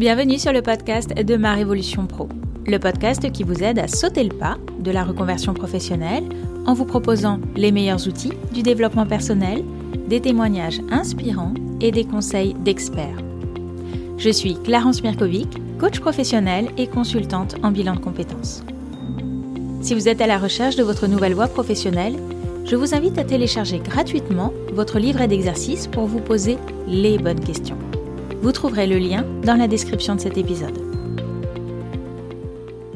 Bienvenue sur le podcast de Ma Révolution Pro, le podcast qui vous aide à sauter le pas de la reconversion professionnelle en vous proposant les meilleurs outils du développement personnel, des témoignages inspirants et des conseils d'experts. Je suis Clarence Mirkovic, coach professionnel et consultante en bilan de compétences. Si vous êtes à la recherche de votre nouvelle voie professionnelle, je vous invite à télécharger gratuitement votre livret d'exercices pour vous poser les bonnes questions. Vous trouverez le lien dans la description de cet épisode.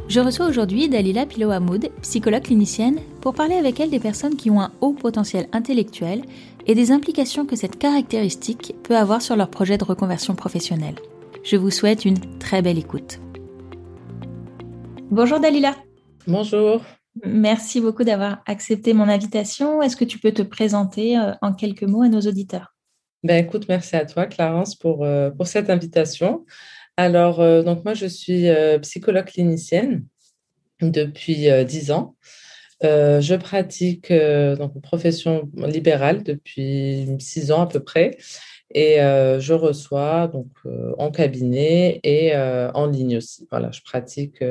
Je reçois aujourd'hui Dalila Pilo-Hamoud, psychologue clinicienne, pour parler avec elle des personnes qui ont un haut potentiel intellectuel et des implications que cette caractéristique peut avoir sur leur projet de reconversion professionnelle. Je vous souhaite une très belle écoute. Bonjour Dalila. Bonjour. Merci beaucoup d'avoir accepté mon invitation. Est-ce que tu peux te présenter euh, en quelques mots à nos auditeurs? Ben, merci à toi Clarence pour, euh, cette invitation. Alors, euh, donc moi, je suis psychologue clinicienne depuis dix ans. je pratique donc une profession libérale depuis six ans à peu près. Et euh, je reçois donc euh, en cabinet et euh, en ligne aussi. Voilà, je pratique.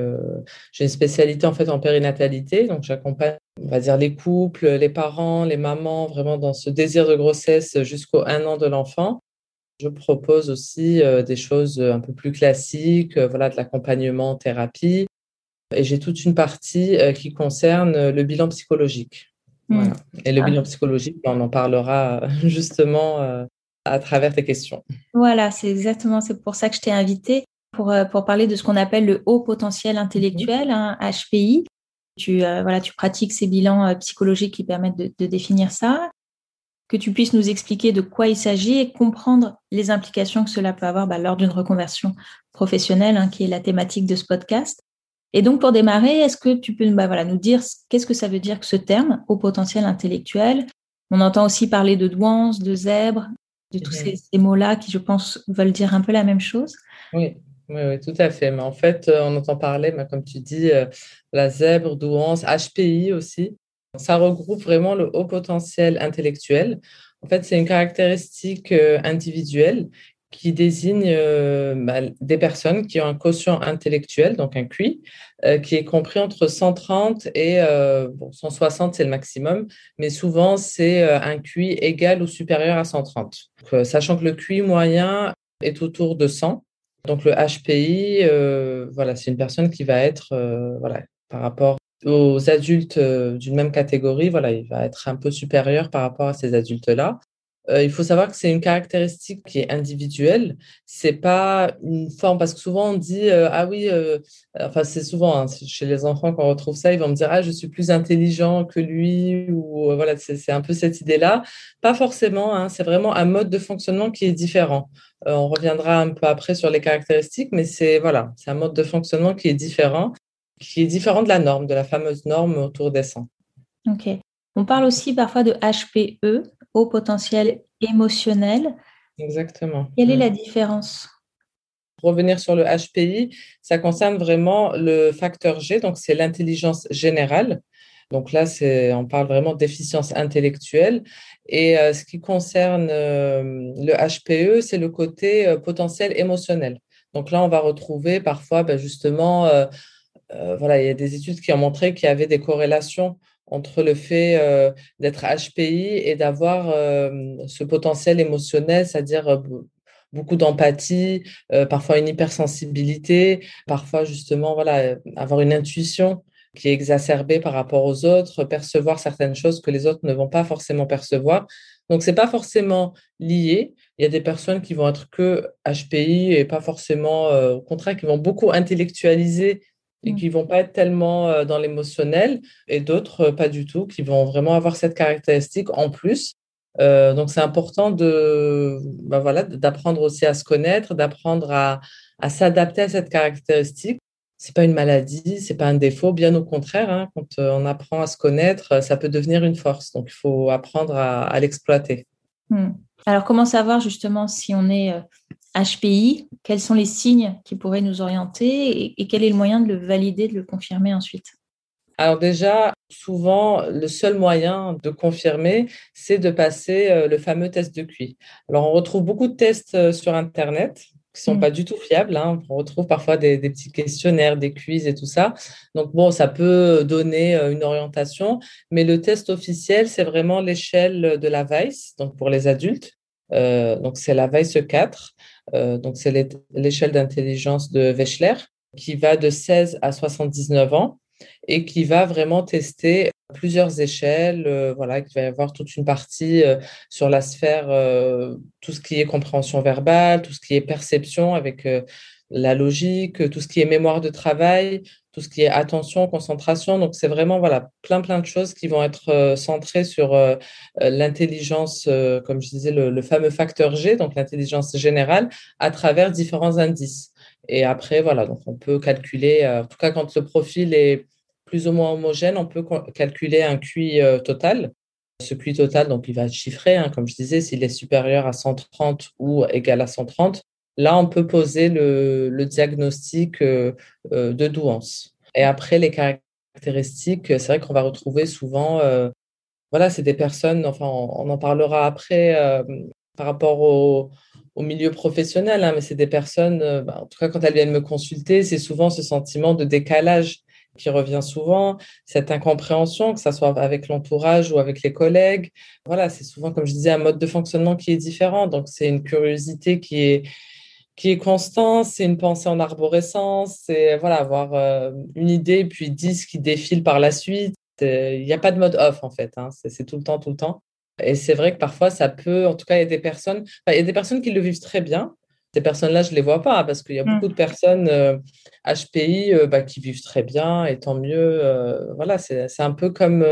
j'ai une spécialité en fait en périnatalité, donc j'accompagne, on va dire, les couples, les parents, les mamans, vraiment dans ce désir de grossesse jusqu'au un an de l'enfant. Je propose aussi des choses un peu plus classiques, voilà, de l'accompagnement en thérapie. Et j'ai toute une partie qui concerne le bilan psychologique. Mmh. Voilà. Et le ah. bilan psychologique, on en parlera justement à travers tes questions. Voilà, c'est exactement, c'est pour ça que je t'ai invité pour, euh, pour parler de ce qu'on appelle le haut potentiel intellectuel, HPI. Mhm. Tu, euh, voilà, tu pratiques ces bilans euh, psychologiques qui permettent de, définir ça, que tu puisses nous expliquer de quoi il s'agit et comprendre les implications que cela peut avoir bah, lors d'une reconversion professionnelle, hein, qui est la thématique de ce podcast. Et donc, pour démarrer, est-ce que tu peux bah, voilà, nous dire qu'est-ce que ça veut dire que ce terme, haut potentiel intellectuel? On entend aussi parler de douance, de zèbre, de tous ces, mots-là qui, je pense, veulent dire un peu la même chose. Oui. Oui, tout à fait. Mais en fait, euh, on entend parler, comme tu dis, euh, la zèbre, douance, HPI aussi. Ça regroupe vraiment le haut potentiel intellectuel. En fait, c'est une caractéristique euh, individuelle qui désigne euh, bah, des personnes qui ont un quotient intellectuel, donc un QI, euh, qui est compris entre 130 et 160, euh, c'est le maximum, mais souvent c'est un QI égal ou supérieur à 130. sachant que le QI moyen est autour de 100. Donc le HPI, voilà, c'est une personne qui va être, par rapport aux adultes d'une même catégorie, voilà, il va être un peu supérieur par rapport à ces adultes-là. Euh, il faut savoir que c'est une caractéristique qui est individuelle. C'est pas une forme parce que souvent on dit euh, ah oui, euh, enfin c'est souvent hein, chez les enfants qu'on retrouve ça, ils vont me dire ah je suis plus intelligent que lui ou voilà c'est un peu cette idée-là. Pas forcément. Hein, c'est vraiment un mode de fonctionnement qui est différent. on reviendra un peu après sur les caractéristiques, mais c'est voilà, c'est un mode de fonctionnement qui est différent, qui est différent de la norme, de la fameuse norme autour des 100. Ok. On parle aussi parfois de HPE, haut potentiel émotionnel. Exactement. Quelle est la mm. différence revenir sur le HPI, ça concerne vraiment le facteur G, donc c'est l'intelligence générale. Donc là, on parle vraiment déficience intellectuelle. Et euh, ce qui concerne euh, le HPE, c'est le côté euh, potentiel émotionnel. Donc là, on va retrouver parfois, ben, justement, voilà, il y a des études qui ont montré qu'il y avait des corrélations entre le fait euh, d'être HPI et d'avoir euh, ce potentiel émotionnel, c'est-à-dire euh, beaucoup d'empathie, parfois une hypersensibilité, parfois justement voilà avoir une intuition qui est exacerbée par rapport aux autres, percevoir certaines choses que les autres ne vont pas forcément percevoir. Donc c'est pas forcément lié. Il y a des personnes qui vont être que HPI et pas forcément, au contraire, qui vont beaucoup intellectualiser et mmh. qui vont pas être tellement euh, dans l'émotionnel, et d'autres euh, pas du tout, qui vont vraiment avoir cette caractéristique en plus. Euh, donc c'est important de, bah voilà, d'apprendre aussi à se connaître, d'apprendre à, à s'adapter à cette caractéristique. C'est pas une maladie, c'est pas un défaut, bien au contraire. Hein, quand on apprend à se connaître, ça peut devenir une force. Donc il faut apprendre à, à l'exploiter. Mmh. Alors comment savoir justement si on est HPI, quels sont les signes qui pourraient nous orienter et, quel est le moyen de le valider, de le confirmer ensuite? Alors déjà, souvent, le seul moyen de confirmer, c'est de passer euh, le fameux test de QI. Alors on retrouve beaucoup de tests euh, sur Internet. Qui sont pas du tout fiables. Hein. On retrouve parfois des, petits questionnaires, des quiz et tout ça. Donc bon, ça peut donner euh, une orientation, mais le test officiel, c'est vraiment l'échelle de la Weiss, donc pour les adultes. Euh, donc c'est la Weiss 4, euh, donc c'est l'échelle d'intelligence de Wechsler qui va de 16 à 79 ans et qui va vraiment tester plusieurs échelles. Euh, voilà, il va y avoir toute une partie euh, sur la sphère, euh, tout ce qui est compréhension verbale, tout ce qui est perception avec la logique, tout ce qui est mémoire de travail, tout ce qui est attention, concentration. Donc, c'est vraiment voilà, plein, plein de choses qui vont être centrées sur l'intelligence, comme je disais, le, le, fameux facteur G, donc l'intelligence générale, à travers différents indices. Et après, voilà, donc on peut calculer, en tout cas, quand le profil est plus ou moins homogène, on peut calculer un QI euh, total. Ce QI total, donc il va être chiffré, hein, comme je disais, s'il est supérieur à 130 ou égal à 130. Là, on peut poser le, diagnostic euh, euh, de douance. Et après, les caractéristiques, c'est vrai qu'on va retrouver souvent, voilà, c'est des personnes, enfin, on, en parlera après par rapport au, milieu professionnel, hein, mais c'est des personnes, bah, en tout cas, quand elles viennent me consulter, c'est souvent ce sentiment de décalage qui revient souvent, cette incompréhension, que ce soit avec l'entourage ou avec les collègues. Voilà, c'est souvent, comme je disais, un mode de fonctionnement qui est différent. Donc, c'est une curiosité qui est, qui est constante, c'est une pensée en arborescence, c'est voilà, avoir euh, une idée, puis dix qui défilent par la suite. Il n'y a pas de mode off, en fait. Hein. C'est tout le temps, tout le temps. Et c'est vrai que parfois, ça peut, en tout cas, il y a des personnes, il y a des personnes qui le vivent très bien, ces personnes-là, je ne les vois pas parce qu'il y a beaucoup de personnes HPI euh, euh, bah, qui vivent très bien et tant mieux. Euh, voilà, c'est un peu comme,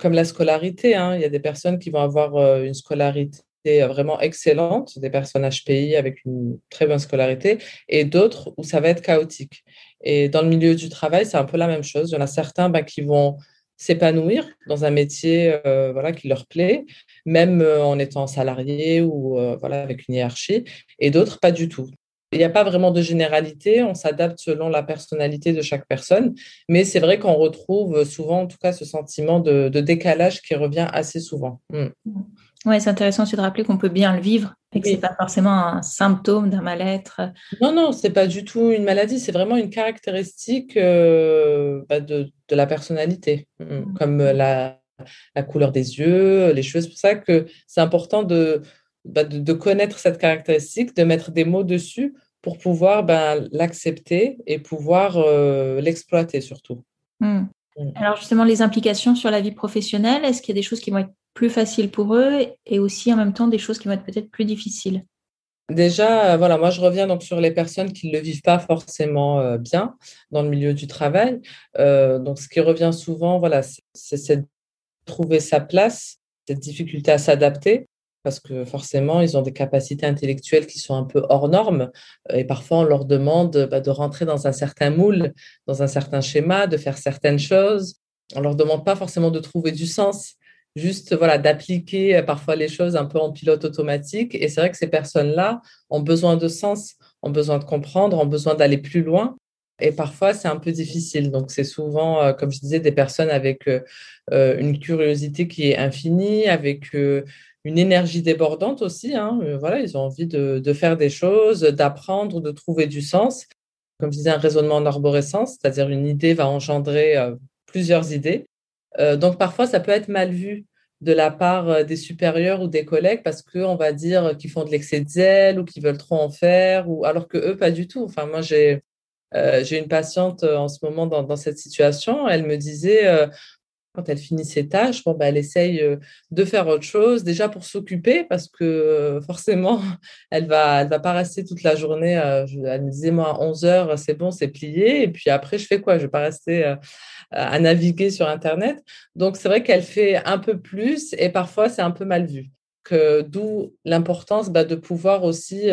comme la scolarité. Hein. Il y a des personnes qui vont avoir une scolarité vraiment excellente, des personnes HPI avec une très bonne scolarité, et d'autres où ça va être chaotique. Et dans le milieu du travail, c'est un peu la même chose. Il y en a certains bah, qui vont s'épanouir dans un métier voilà, qui leur plaît, même euh, en étant salarié ou euh, voilà, avec une hiérarchie, et d'autres pas du tout. Il n'y a pas vraiment de généralité, on s'adapte selon la personnalité de chaque personne, mais c'est vrai qu'on retrouve souvent, en tout cas, ce sentiment de, décalage qui revient assez souvent. Mm. Oui, c'est intéressant aussi de rappeler qu'on peut bien le vivre et que ce n'est pas forcément un symptôme d'un mal-être. Non, non, ce n'est pas du tout une maladie, c'est vraiment une caractéristique euh, bah, de, de, la personnalité, mm. comme la, la couleur des yeux, les cheveux. C'est pour ça que c'est important bah, de, de, connaître cette caractéristique, de mettre des mots dessus pour pouvoir ben, l'accepter et pouvoir euh, l'exploiter surtout. Alors justement, les implications sur la vie professionnelle, est-ce qu'il y a des choses qui vont être plus faciles pour eux et aussi en même temps des choses qui vont être peut-être plus difficiles Déjà, euh, voilà, moi je reviens donc sur les personnes qui ne le vivent pas forcément euh, bien dans le milieu du travail. donc, ce qui revient souvent, voilà, c'est cette trouver sa place, cette difficulté à s'adapter, parce que forcément, ils ont des capacités intellectuelles qui sont un peu hors normes. Et parfois, on leur demande bah, de rentrer dans un certain moule, dans un certain schéma, de faire certaines choses. On leur demande pas forcément de trouver du sens, juste voilà d'appliquer euh, parfois les choses un peu en pilote automatique. Et c'est vrai que ces personnes-là ont besoin de sens, ont besoin de comprendre, ont besoin d'aller plus loin. Et parfois, c'est un peu difficile. Donc, c'est souvent, euh, comme je disais, des personnes avec euh, une curiosité qui est infinie, avec une énergie débordante aussi. Hein. Voilà, ils ont envie de, faire des choses, d'apprendre, de trouver du sens. Comme je disais, un raisonnement en arborescence, c'est-à-dire une idée va engendrer plusieurs idées. Donc, parfois, ça peut être mal vu de la part des supérieurs ou des collègues parce qu'on va dire qu'ils font de l'excès de zèle ou qu'ils veulent trop en faire, ou alors que eux, pas du tout. Enfin, moi, j'ai euh, une patiente euh, en ce moment dans, cette situation. Elle me disait, euh, quand elle finit ses tâches, bon, bah, elle essaye de faire autre chose, déjà pour s'occuper, parce que forcément, elle va, elle va pas rester toute la journée. elle me disait, moi, à 11 heures, c'est bon, c'est plié. Et puis après, je fais quoi? Je vais pas rester à naviguer sur Internet. Donc, c'est vrai qu'elle fait un peu plus et parfois, c'est un peu mal vu. D'où l'importance bah, de pouvoir aussi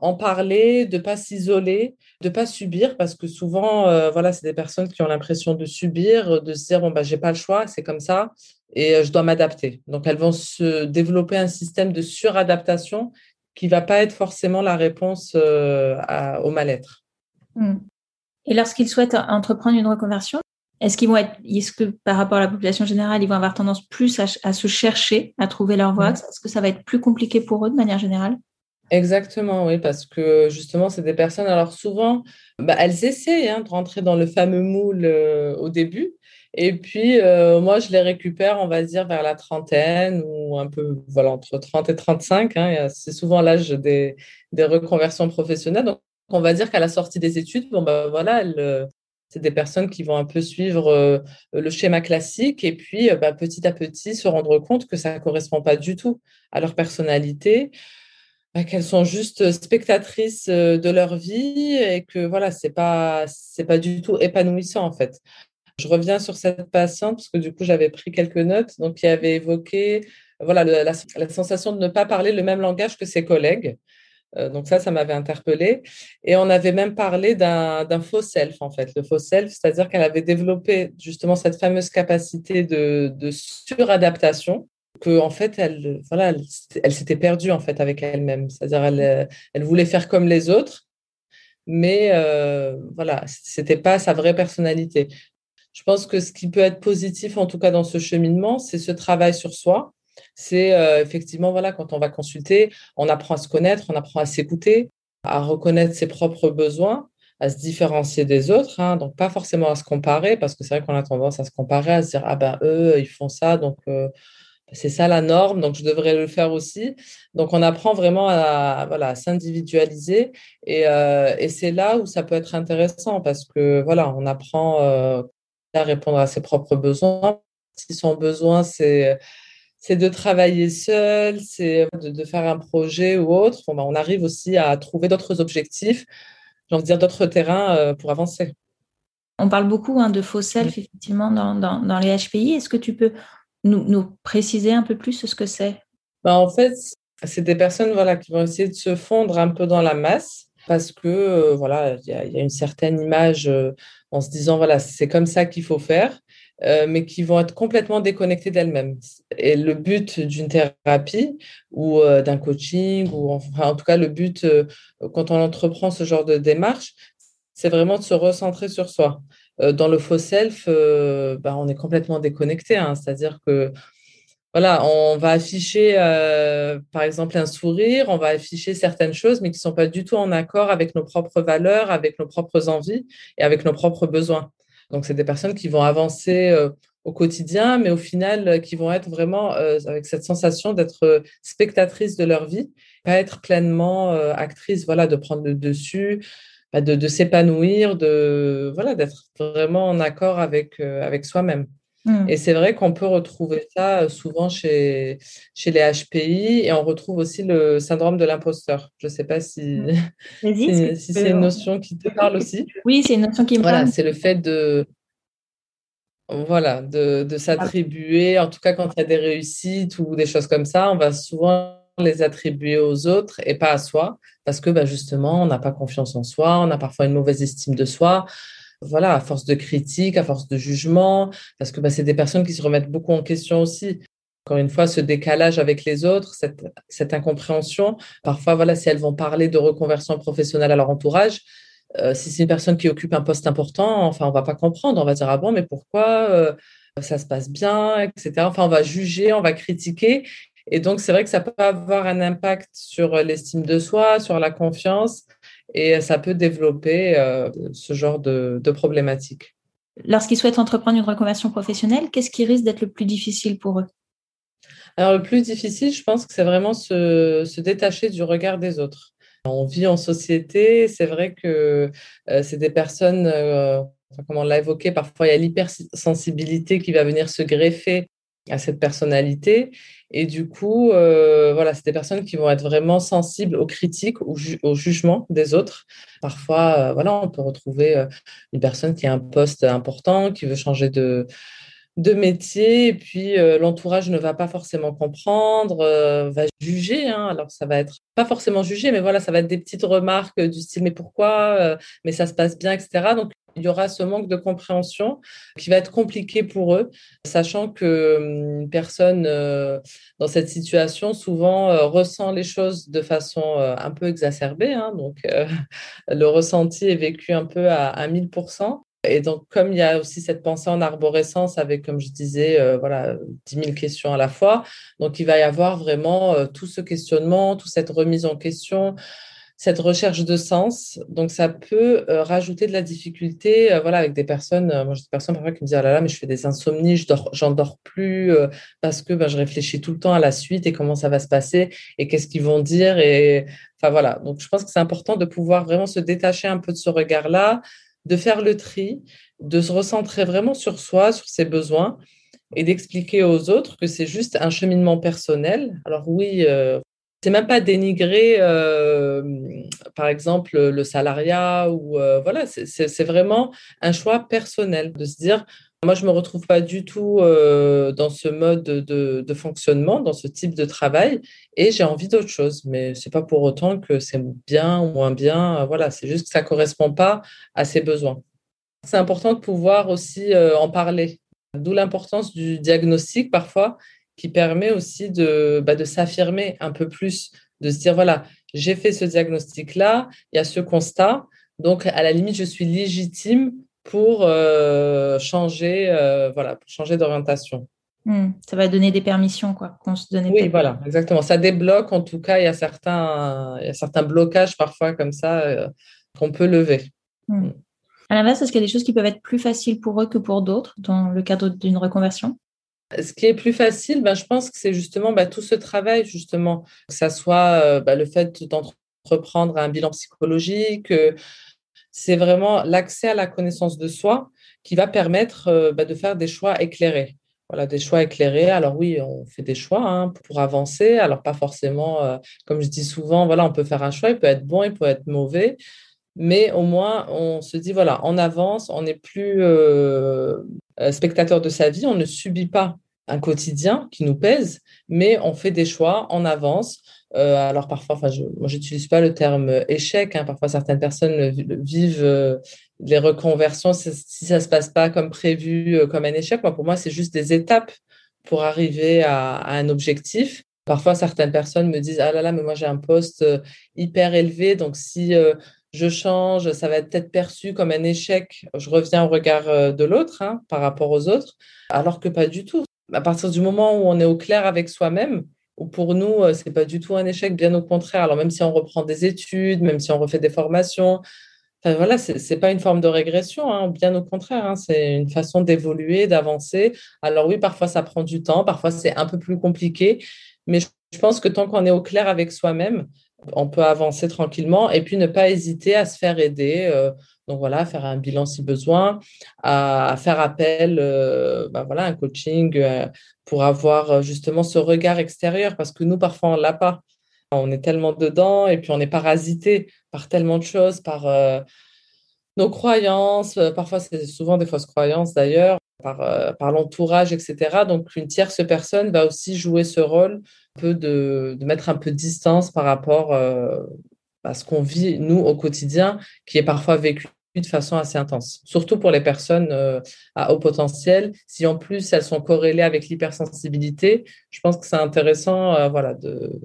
en parler, de pas s'isoler, de pas subir, parce que souvent, euh, voilà, c'est des personnes qui ont l'impression de subir, de se dire bon bah j'ai pas le choix, c'est comme ça, et euh, je dois m'adapter. Donc elles vont se développer un système de suradaptation qui va pas être forcément la réponse euh, au mal-être. Hmm. Et lorsqu'ils souhaitent entreprendre une reconversion, est-ce qu'ils vont être, est-ce que par rapport à la population générale, ils vont avoir tendance plus à, se chercher, à trouver leur voie? Hmm. Est-ce que ça va être plus compliqué pour eux de manière générale? Exactement, oui, parce que justement, c'est des personnes, alors souvent, bah, elles essaient hein, de rentrer dans le fameux moule euh, au début. Et puis, euh, moi, je les récupère, on va dire, vers la trentaine ou un peu, voilà, entre 30 et 35. Hein, c'est souvent l'âge des, des, reconversions professionnelles. Donc, on va dire qu'à la sortie des études, bon, bah, voilà, elles, c'est des personnes qui vont un peu suivre euh, le schéma classique et puis bah, petit à petit se rendre compte que ça ne correspond pas du tout à leur personnalité, bah, qu'elles sont juste spectatrices euh, de leur vie et que voilà, c'est pas c'est pas du tout épanouissant en fait. Je reviens sur cette patiente parce que du coup j'avais pris quelques notes donc qui avait évoqué voilà la, la, sensation de ne pas parler le même langage que ses collègues. Euh, donc ça, ça m'avait interpellée. Et on avait même parlé d'un faux self, en fait. Le faux self, c'est-à-dire qu'elle avait développé justement cette fameuse capacité de, de suradaptation que en fait elle voilà elle, s'était perdue en fait avec elle-même. C'est-à-dire elle, elle voulait faire comme les autres mais euh, voilà c'était pas sa vraie personnalité. Je pense que ce qui peut être positif en tout cas dans ce cheminement c'est ce travail sur soi. C'est euh, effectivement voilà quand on va consulter on apprend à se connaître on apprend à s'écouter à reconnaître ses propres besoins à se différencier des autres, hein, donc pas forcément à se comparer, parce que c'est vrai qu'on a tendance à se comparer, à se dire ah ben eux ils font ça, donc euh, c'est ça la norme, donc je devrais le faire aussi. Donc on apprend vraiment à, voilà, s'individualiser euh, et, c'est là où ça peut être intéressant parce que voilà, on apprend euh, à répondre à ses propres besoins. Si son besoin c'est c'est de travailler seul, c'est de, faire un projet ou autre. Ben, on arrive aussi à trouver d'autres objectifs, j'ai envie de dire d'autres terrains euh, pour avancer. On parle beaucoup hein, de faux self, effectivement, dans, dans les HPI. Est-ce que tu peux nous, préciser un peu plus ce que c'est? Bah, En fait, c'est des personnes voilà, qui vont essayer de se fondre un peu dans la masse parce que euh, voilà, il y, a une certaine image euh, en se disant voilà, c'est comme ça qu'il faut faire, euh, mais qui vont être complètement déconnectées d'elles-mêmes. Et le but d'une thérapie ou d'un coaching, ou enfin, en tout cas le but quand on entreprend ce genre de démarche, c'est vraiment de se recentrer sur soi. Euh, dans le faux self, euh, bah, on est complètement déconnecté. Hein. C'est-à-dire que voilà, on va afficher, euh, par exemple, un sourire, on va afficher certaines choses, mais qui ne sont pas du tout en accord avec nos propres valeurs, avec nos propres envies et avec nos propres besoins. Donc, c'est des personnes qui vont avancer au quotidien, mais au final, qui vont être vraiment avec cette sensation d'être spectatrices de leur vie, pas être pleinement actrices, voilà, de prendre le dessus, bah, de, s'épanouir, de voilà, d'être vraiment en accord avec, euh, avec soi-même. Mmh. Et c'est vrai qu'on peut retrouver ça euh, souvent chez, chez les HPI et on retrouve aussi le syndrome de l'imposteur. Je ne sais pas si, mmh. si, c'est une notion qui te parle aussi. Oui, c'est une notion qui me voilà, parle. C'est le fait de, voilà, de, de s'attribuer, en tout cas quand il y a des réussites ou des choses comme ça, on va souvent les attribuer aux autres et pas à soi, parce que bah, justement, on n'a pas confiance en soi, on a parfois une mauvaise estime de soi. Voilà, à force de critique, à force de jugement, parce que bah, c'est des personnes qui se remettent beaucoup en question aussi. Encore une fois, ce décalage avec les autres, cette, cette incompréhension. Parfois, voilà, si elles vont parler de reconversion professionnelle à leur entourage, euh, si c'est une personne qui occupe un poste important, enfin, on va pas comprendre. On va dire ah bon, mais pourquoi euh, ça se passe bien, etc. Enfin, on va juger, on va critiquer, et donc, c'est vrai que ça peut avoir un impact sur l'estime de soi, sur la confiance, et ça peut développer euh, ce genre de, problématiques. Lorsqu'ils souhaitent entreprendre une reconversion professionnelle, qu'est-ce qui risque d'être le plus difficile pour eux? Alors, le plus difficile, je pense que c'est vraiment se, détacher du regard des autres. On vit en société, c'est vrai que euh, c'est des personnes, euh, comme on l'a évoqué, parfois il y a l'hypersensibilité qui va venir se greffer à cette personnalité. Et du coup, euh, voilà, c'est des personnes qui vont être vraiment sensibles aux critiques, au, au jugement des autres. Parfois, euh, voilà, on peut retrouver euh, une personne qui a un poste important, qui veut changer de, de métier, et puis l'entourage ne va pas forcément comprendre, va juger. Hein. alors, ça va être pas forcément juger, mais voilà, ça va être des petites remarques du style mais pourquoi, mais ça se passe bien, etc. Donc, il y aura ce manque de compréhension qui va être compliqué pour eux, sachant que hum, personne euh, dans cette situation souvent euh, ressent les choses de façon euh, un peu exacerbée. Hein, donc, le ressenti est vécu un peu à, à 1000%. Et donc, comme il y a aussi cette pensée en arborescence avec, comme je disais, voilà, 10 000 questions à la fois, donc il va y avoir vraiment tout ce questionnement, toute cette remise en question, cette recherche de sens. Donc, ça peut euh, rajouter de la difficulté, voilà, avec des personnes, moi, j'ai des personnes parfois qui me disent, ah là là, mais je fais des insomnies, je j'en dors plus parce que ben, je réfléchis tout le temps à la suite et comment ça va se passer et qu'est-ce qu'ils vont dire. Et enfin, voilà. Donc, je pense que c'est important de pouvoir vraiment se détacher un peu de ce regard-là, de faire le tri, de se recentrer vraiment sur soi, sur ses besoins et d'expliquer aux autres que c'est juste un cheminement personnel. Alors oui, euh, c'est même pas dénigrer, euh, par exemple, le salariat ou euh, voilà, c'est vraiment un choix personnel de se dire. Moi, je me retrouve pas du tout euh, dans ce mode de, fonctionnement, dans ce type de travail, et j'ai envie d'autre chose. Mais c'est pas pour autant que c'est bien ou moins bien. Voilà, c'est juste que ça correspond pas à ses besoins. C'est important de pouvoir aussi en parler. D'où l'importance du diagnostic parfois, qui permet aussi de, bah, de s'affirmer un peu plus, de se dire, voilà, j'ai fait ce diagnostic-là, il y a ce constat, donc à la limite, je suis légitime pour euh, changer, euh, voilà, pour changer d'orientation. Hmm. ça va donner des permissions, quoi, qu'on se donne. Oui, voilà, exactement. Ça débloque, en tout cas, il y a certains, il y a certains blocages parfois comme ça qu'on peut lever. Hmm. À l'inverse, est-ce qu'il y a des choses qui peuvent être plus faciles pour eux que pour d'autres dans le cadre d'une reconversion? Ce qui est plus facile, ben, je pense que c'est justement ben, tout ce travail, justement, que ça soit euh, ben, le fait d'entreprendre un bilan psychologique, euh, c'est vraiment l'accès à la connaissance de soi qui va permettre euh, ben, de faire des choix éclairés. Voilà, des choix éclairés. Alors oui, on fait des choix hein, pour avancer. Alors pas forcément, comme je dis souvent, voilà, on peut faire un choix, il peut être bon, il peut être mauvais mais au moins on se dit voilà, on avance, on n'est plus spectateur de sa vie, on ne subit pas un quotidien qui nous pèse, mais on fait des choix, on avance. Euh, alors parfois, enfin, je, moi j'utilise pas le terme échec. Hein, parfois certaines personnes vivent les reconversions si ça se passe pas comme prévu, comme un échec. Moi, pour moi, c'est juste des étapes pour arriver à, un objectif. Parfois, certaines personnes me disent Ah là là, mais moi j'ai un poste hyper élevé, donc si je change, ça va être peut-être perçu comme un échec. Je reviens au regard euh, de l'autre hein, par rapport aux autres, alors que pas du tout. À partir du moment où on est au clair avec soi-même, ou pour nous, euh, c'est pas du tout un échec, bien au contraire. Alors même si on reprend des études, même si on refait des formations, voilà, c'est pas une forme de régression, hein, bien au contraire. Hein, c'est une façon d'évoluer, d'avancer. Alors oui, parfois ça prend du temps, parfois c'est un peu plus compliqué, mais je pense que tant qu'on est au clair avec soi-même, on peut avancer tranquillement et puis ne pas hésiter à se faire aider. Euh, donc voilà, faire un bilan si besoin, à, faire appel euh, bah voilà, un coaching euh, pour avoir justement ce regard extérieur parce que nous, parfois, on l'a pas. On est tellement dedans et puis on est parasité par tellement de choses, par nos croyances, parfois c'est souvent des fausses croyances d'ailleurs, par, par l'entourage, etc. Donc une tierce personne va aussi jouer ce rôle peu de, mettre un peu de distance par rapport euh, à ce qu'on vit, nous, au quotidien, qui est parfois vécu de façon assez intense, surtout pour les personnes euh, à haut potentiel. Si en plus elles sont corrélées avec l'hypersensibilité, je pense que c'est intéressant euh, voilà,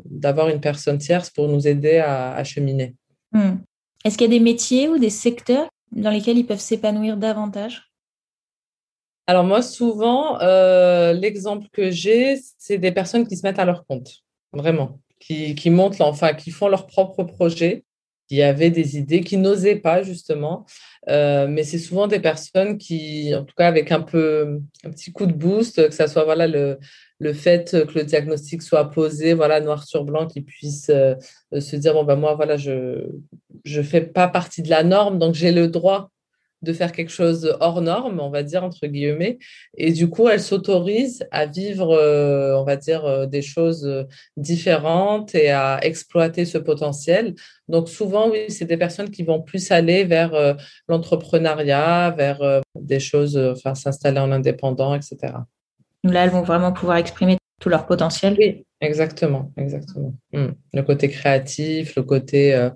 d'avoir une personne tierce pour nous aider à, cheminer. Hmm. Est-ce qu'il y a des métiers ou des secteurs dans lesquels ils peuvent s'épanouir davantage? Alors moi, souvent, euh, l'exemple que j'ai, c'est des personnes qui se mettent à leur compte, vraiment, qui, qui enfin, qui font leur propre projet, qui avaient des idées, qui n'osaient pas justement. Euh, mais c'est souvent des personnes qui, en tout cas, avec un peu un petit coup de boost, que ça soit voilà le, le fait que le diagnostic soit posé, voilà noir sur blanc, qu'ils puissent euh, se dire bon ben moi voilà je je fais pas partie de la norme, donc j'ai le droit de faire quelque chose hors norme, on va dire, entre guillemets. Et du coup, elle s'autorise à vivre, euh, on va dire, euh, des choses euh, différentes et à exploiter ce potentiel. Donc souvent, oui, c'est des personnes qui vont plus aller vers l'entrepreneuriat, vers des choses, enfin, s'installer en indépendant, etc. Là, elles vont vraiment pouvoir exprimer tout leur potentiel. Oui, exactement, exactement. Hmm. Le côté créatif, le côté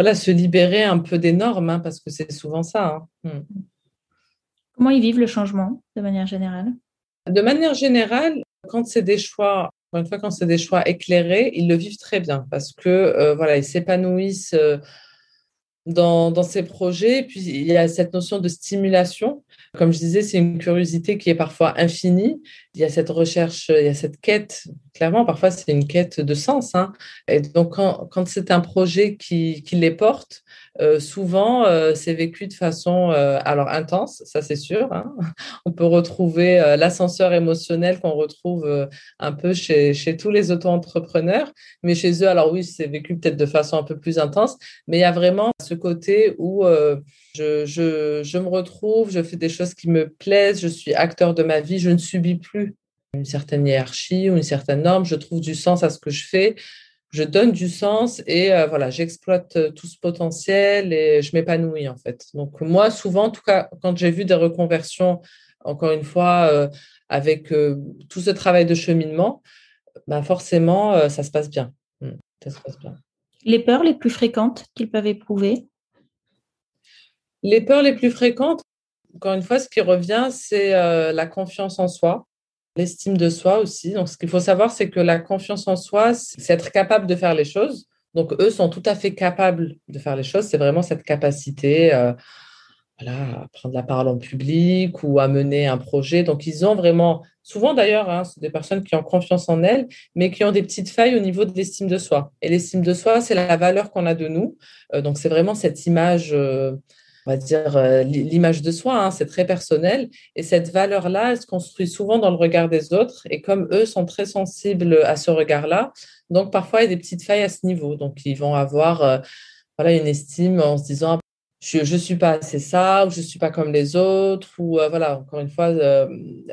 voilà, se libérer un peu des normes, hein, parce que c'est souvent ça. Hein. Hmm. Comment ils vivent le changement de manière générale? De manière générale, quand c'est des choix, une fois quand c'est des choix éclairés, ils le vivent très bien parce que euh, voilà, ils s'épanouissent. Euh, dans, dans ces projets. Et puis, il y a cette notion de stimulation. Comme je disais, c'est une curiosité qui est parfois infinie. Il y a cette recherche, il y a cette quête. Clairement, parfois, c'est une quête de sens. Hein. Et donc, quand, c'est un projet qui, les porte, euh, souvent, euh, c'est vécu de façon euh, alors intense, ça c'est sûr. Hein. On peut retrouver l'ascenseur émotionnel qu'on retrouve un peu chez, tous les auto-entrepreneurs, mais chez eux, alors oui, c'est vécu peut-être de façon un peu plus intense, mais il y a vraiment ce côté où je me retrouve, je fais des choses qui me plaisent, je suis acteur de ma vie, je ne subis plus une certaine hiérarchie ou une certaine norme, je trouve du sens à ce que je fais je donne du sens et euh, voilà, j'exploite euh, tout ce potentiel et je m'épanouis en fait. Donc moi, souvent, en tout cas, quand j'ai vu des reconversions, encore une fois, euh, avec tout ce travail de cheminement, ben forcément, ça se passe bien. Mmh, ça se passe bien. Les peurs les plus fréquentes qu'ils peuvent éprouver? Les peurs les plus fréquentes, encore une fois, ce qui revient, c'est la confiance en soi l'estime de soi aussi. Donc, ce qu'il faut savoir, c'est que la confiance en soi, c'est être capable de faire les choses. Donc, eux sont tout à fait capables de faire les choses. C'est vraiment cette capacité euh, à prendre la parole en public ou à mener un projet. Donc, ils ont vraiment, souvent d'ailleurs, hein, des personnes qui ont confiance en elles, mais qui ont des petites failles au niveau de l'estime de soi. Et l'estime de soi, c'est la valeur qu'on a de nous. Euh, donc, c'est vraiment cette image. Euh, dire, euh, l'image de soi, hein, c'est très personnel. Et cette valeur-là, elle se construit souvent dans le regard des autres. Et comme eux sont très sensibles à ce regard-là, donc parfois il y a des petites failles à ce niveau. Donc ils vont avoir euh, voilà, une estime en se disant je ne suis pas assez ça, ou je ne suis pas comme les autres, ou euh, voilà, encore une fois, euh,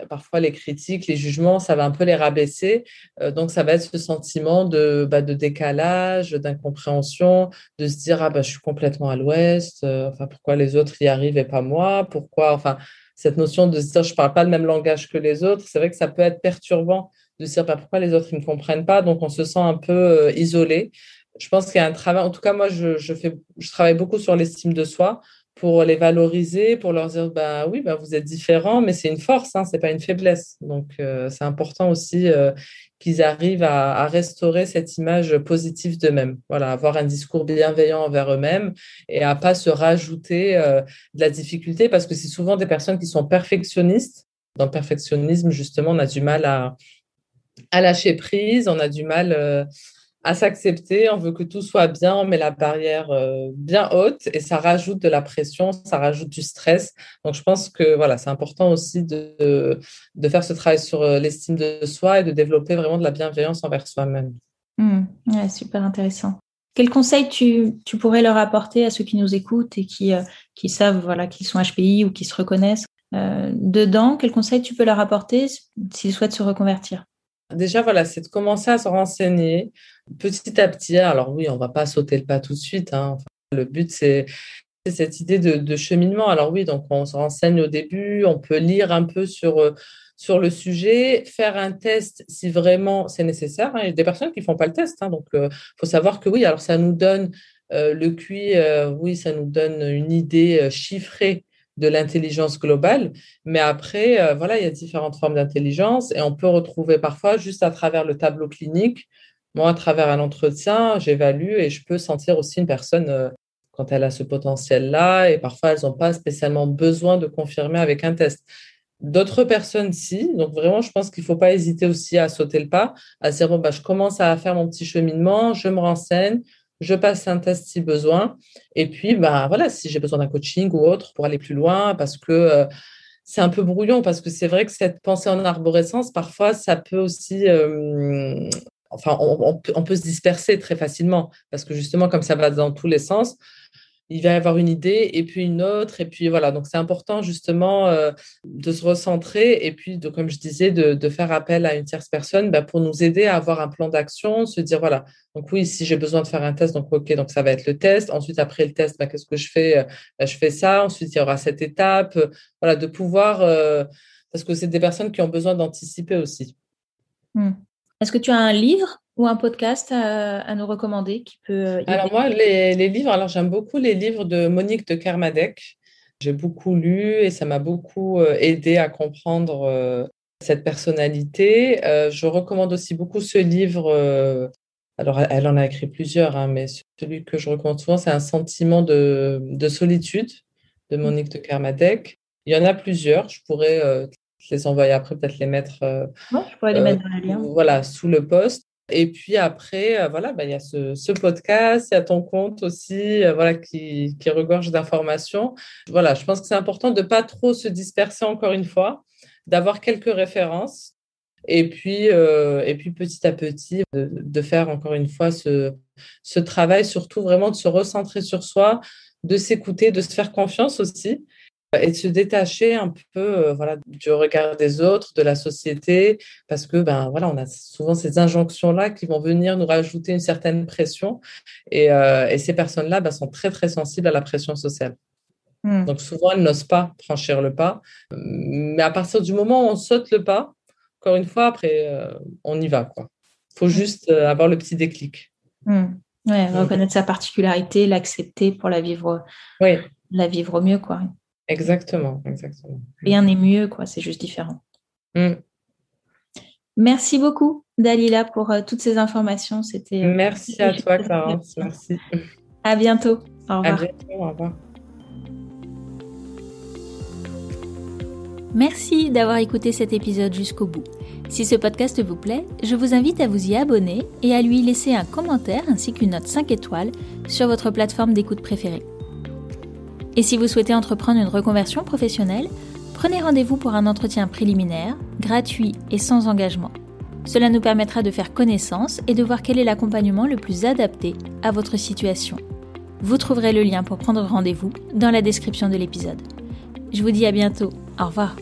parfois les critiques, les jugements, ça va un peu les rabaisser. Euh, donc, ça va être ce sentiment de, bah, de décalage, d'incompréhension, de se dire, ah bah, je suis complètement à l'ouest, enfin, pourquoi les autres y arrivent et pas moi, pourquoi, enfin, cette notion de se dire, je ne parle pas le même langage que les autres, c'est vrai que ça peut être perturbant de se dire, bah, pourquoi les autres ne comprennent pas, donc on se sent un peu isolé je pense qu'il y a un travail, en tout cas, moi, je, fais, je travaille beaucoup sur l'estime de soi pour les valoriser, pour leur dire, bah oui, bah, vous êtes différents, mais c'est une force, hein, ce n'est pas une faiblesse. Donc, euh, c'est important aussi euh, qu'ils arrivent à, restaurer cette image positive d'eux-mêmes. Voilà, avoir un discours bienveillant envers eux-mêmes et à pas se rajouter euh, de la difficulté, parce que c'est souvent des personnes qui sont perfectionnistes. Dans le perfectionnisme, justement, on a du mal à, à lâcher prise, on a du mal à s'accepter, on veut que tout soit bien, on met la barrière euh, bien haute et ça rajoute de la pression, ça rajoute du stress. Donc je pense que voilà, c'est important aussi de, de faire ce travail sur euh, l'estime de soi et de développer vraiment de la bienveillance envers soi-même. Mmh. super intéressant. Quel conseil tu, tu, pourrais leur apporter à ceux qui nous écoutent et qui, euh, qui savent voilà, qu'ils sont HPI ou qui se reconnaissent dedans? Quel conseil tu peux leur apporter s'ils souhaitent se reconvertir? Déjà, voilà, c'est de commencer à se renseigner petit à petit. Alors oui, on ne va pas sauter le pas tout de suite. Hein. le but, c'est cette idée de, cheminement. Alors oui, donc on se renseigne au début, on peut lire un peu sur, euh, le sujet, faire un test si vraiment c'est nécessaire. Hein. Il y a des personnes qui font pas le test. Hein. donc, il euh, faut savoir que oui, alors ça nous donne euh, le QI, oui, ça nous donne une idée chiffrée de l'intelligence globale. Mais après, euh, voilà, il y a différentes formes d'intelligence et on peut retrouver parfois juste à travers le tableau clinique. Moi, à travers un entretien, j'évalue et je peux sentir aussi une personne euh, quand elle a ce potentiel-là et parfois elles n'ont pas spécialement besoin de confirmer avec un test. D'autres personnes, si. Donc, vraiment, je pense qu'il ne faut pas hésiter aussi à sauter le pas, à dire, bon, bah, je commence à faire mon petit cheminement, je me renseigne, je passe un test si besoin. Et puis, bah, voilà, si j'ai besoin d'un coaching ou autre pour aller plus loin, parce que euh, c'est un peu brouillon, parce que c'est vrai que cette pensée en arborescence, parfois, ça peut aussi. Euh, enfin, on, peut se disperser très facilement, parce que justement, comme ça va dans tous les sens, il va y avoir une idée et puis une autre. Et puis voilà, donc c'est important justement euh, de se recentrer et puis, comme je disais, de, faire appel à une tierce personne bah, pour nous aider à avoir un plan d'action, se dire voilà, donc oui, si j'ai besoin de faire un test, donc ok, donc ça va être le test. Ensuite, après le test, bah, qu'est-ce que je fais bah, Je fais ça. Ensuite, il y aura cette étape. Voilà, de pouvoir, euh, parce que c'est des personnes qui ont besoin d'anticiper aussi. Hmm. Est-ce que tu as un livre ou un podcast à, nous recommander qui peut. Euh, alors, moi, les, livres, alors j'aime beaucoup les livres de Monique de Kermadec. J'ai beaucoup lu et ça m'a beaucoup euh, aidé à comprendre euh, cette personnalité. je recommande aussi beaucoup ce livre alors elle en a écrit plusieurs, hein, mais celui que je recommande souvent, c'est un sentiment de, solitude de mmh. Monique de Kermadec. Il y en a plusieurs, je pourrais les envoyer après, peut-être les mettre, euh, je pourrais les mettre dans le lien. Voilà, sous le post. Et puis après, voilà, bah, il y a ce, podcast, il y a ton compte aussi, voilà, qui, qui regorge d'informations. Voilà, je pense que c'est important de ne pas trop se disperser encore une fois, d'avoir quelques références et puis, euh, et puis petit à petit, de, faire encore une fois ce, ce, travail, surtout vraiment de se recentrer sur soi, de s'écouter, de se faire confiance aussi et de se détacher un peu euh, voilà, du regard des autres, de la société, parce que ben, voilà, on a souvent ces injonctions-là qui vont venir nous rajouter une certaine pression. Et, euh, et ces personnes-là ben, sont très, très sensibles à la pression sociale. Mmh. Donc souvent, elles n'osent pas franchir le pas. Mais à partir du moment où on saute le pas, encore une fois, après, euh, on y va. quoi. Il faut juste euh, avoir le petit déclic. Ouais, reconnaître sa particularité, l'accepter pour la vivre, oui. la vivre mieux. quoi. Exactement, exactement. Rien n'est mieux, quoi. c'est juste différent. Hmm. Merci beaucoup, Dalila, pour euh, toutes ces informations. C'était. Merci à toi, Clarence. Merci. À bientôt. Au revoir. À bientôt. Au revoir. Merci d'avoir écouté cet épisode jusqu'au bout. Si ce podcast vous plaît, je vous invite à vous y abonner et à lui laisser un commentaire ainsi qu'une note 5 étoiles sur votre plateforme d'écoute préférée. Et si vous souhaitez entreprendre une reconversion professionnelle, prenez rendez-vous pour un entretien préliminaire, gratuit et sans engagement. Cela nous permettra de faire connaissance et de voir quel est l'accompagnement le plus adapté à votre situation. Vous trouverez le lien pour prendre rendez-vous dans la description de l'épisode. Je vous dis à bientôt. Au revoir.